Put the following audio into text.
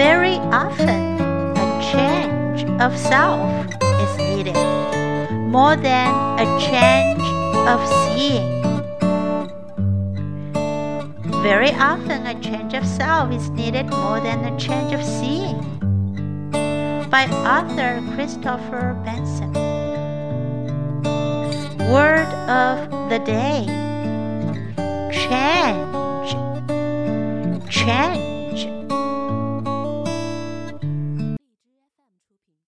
Very often, a change of self is needed more than a change of seeing. Very often, a change of self is needed more than a change of seeing. By Arthur Christopher Benson. Word of the day change. Change.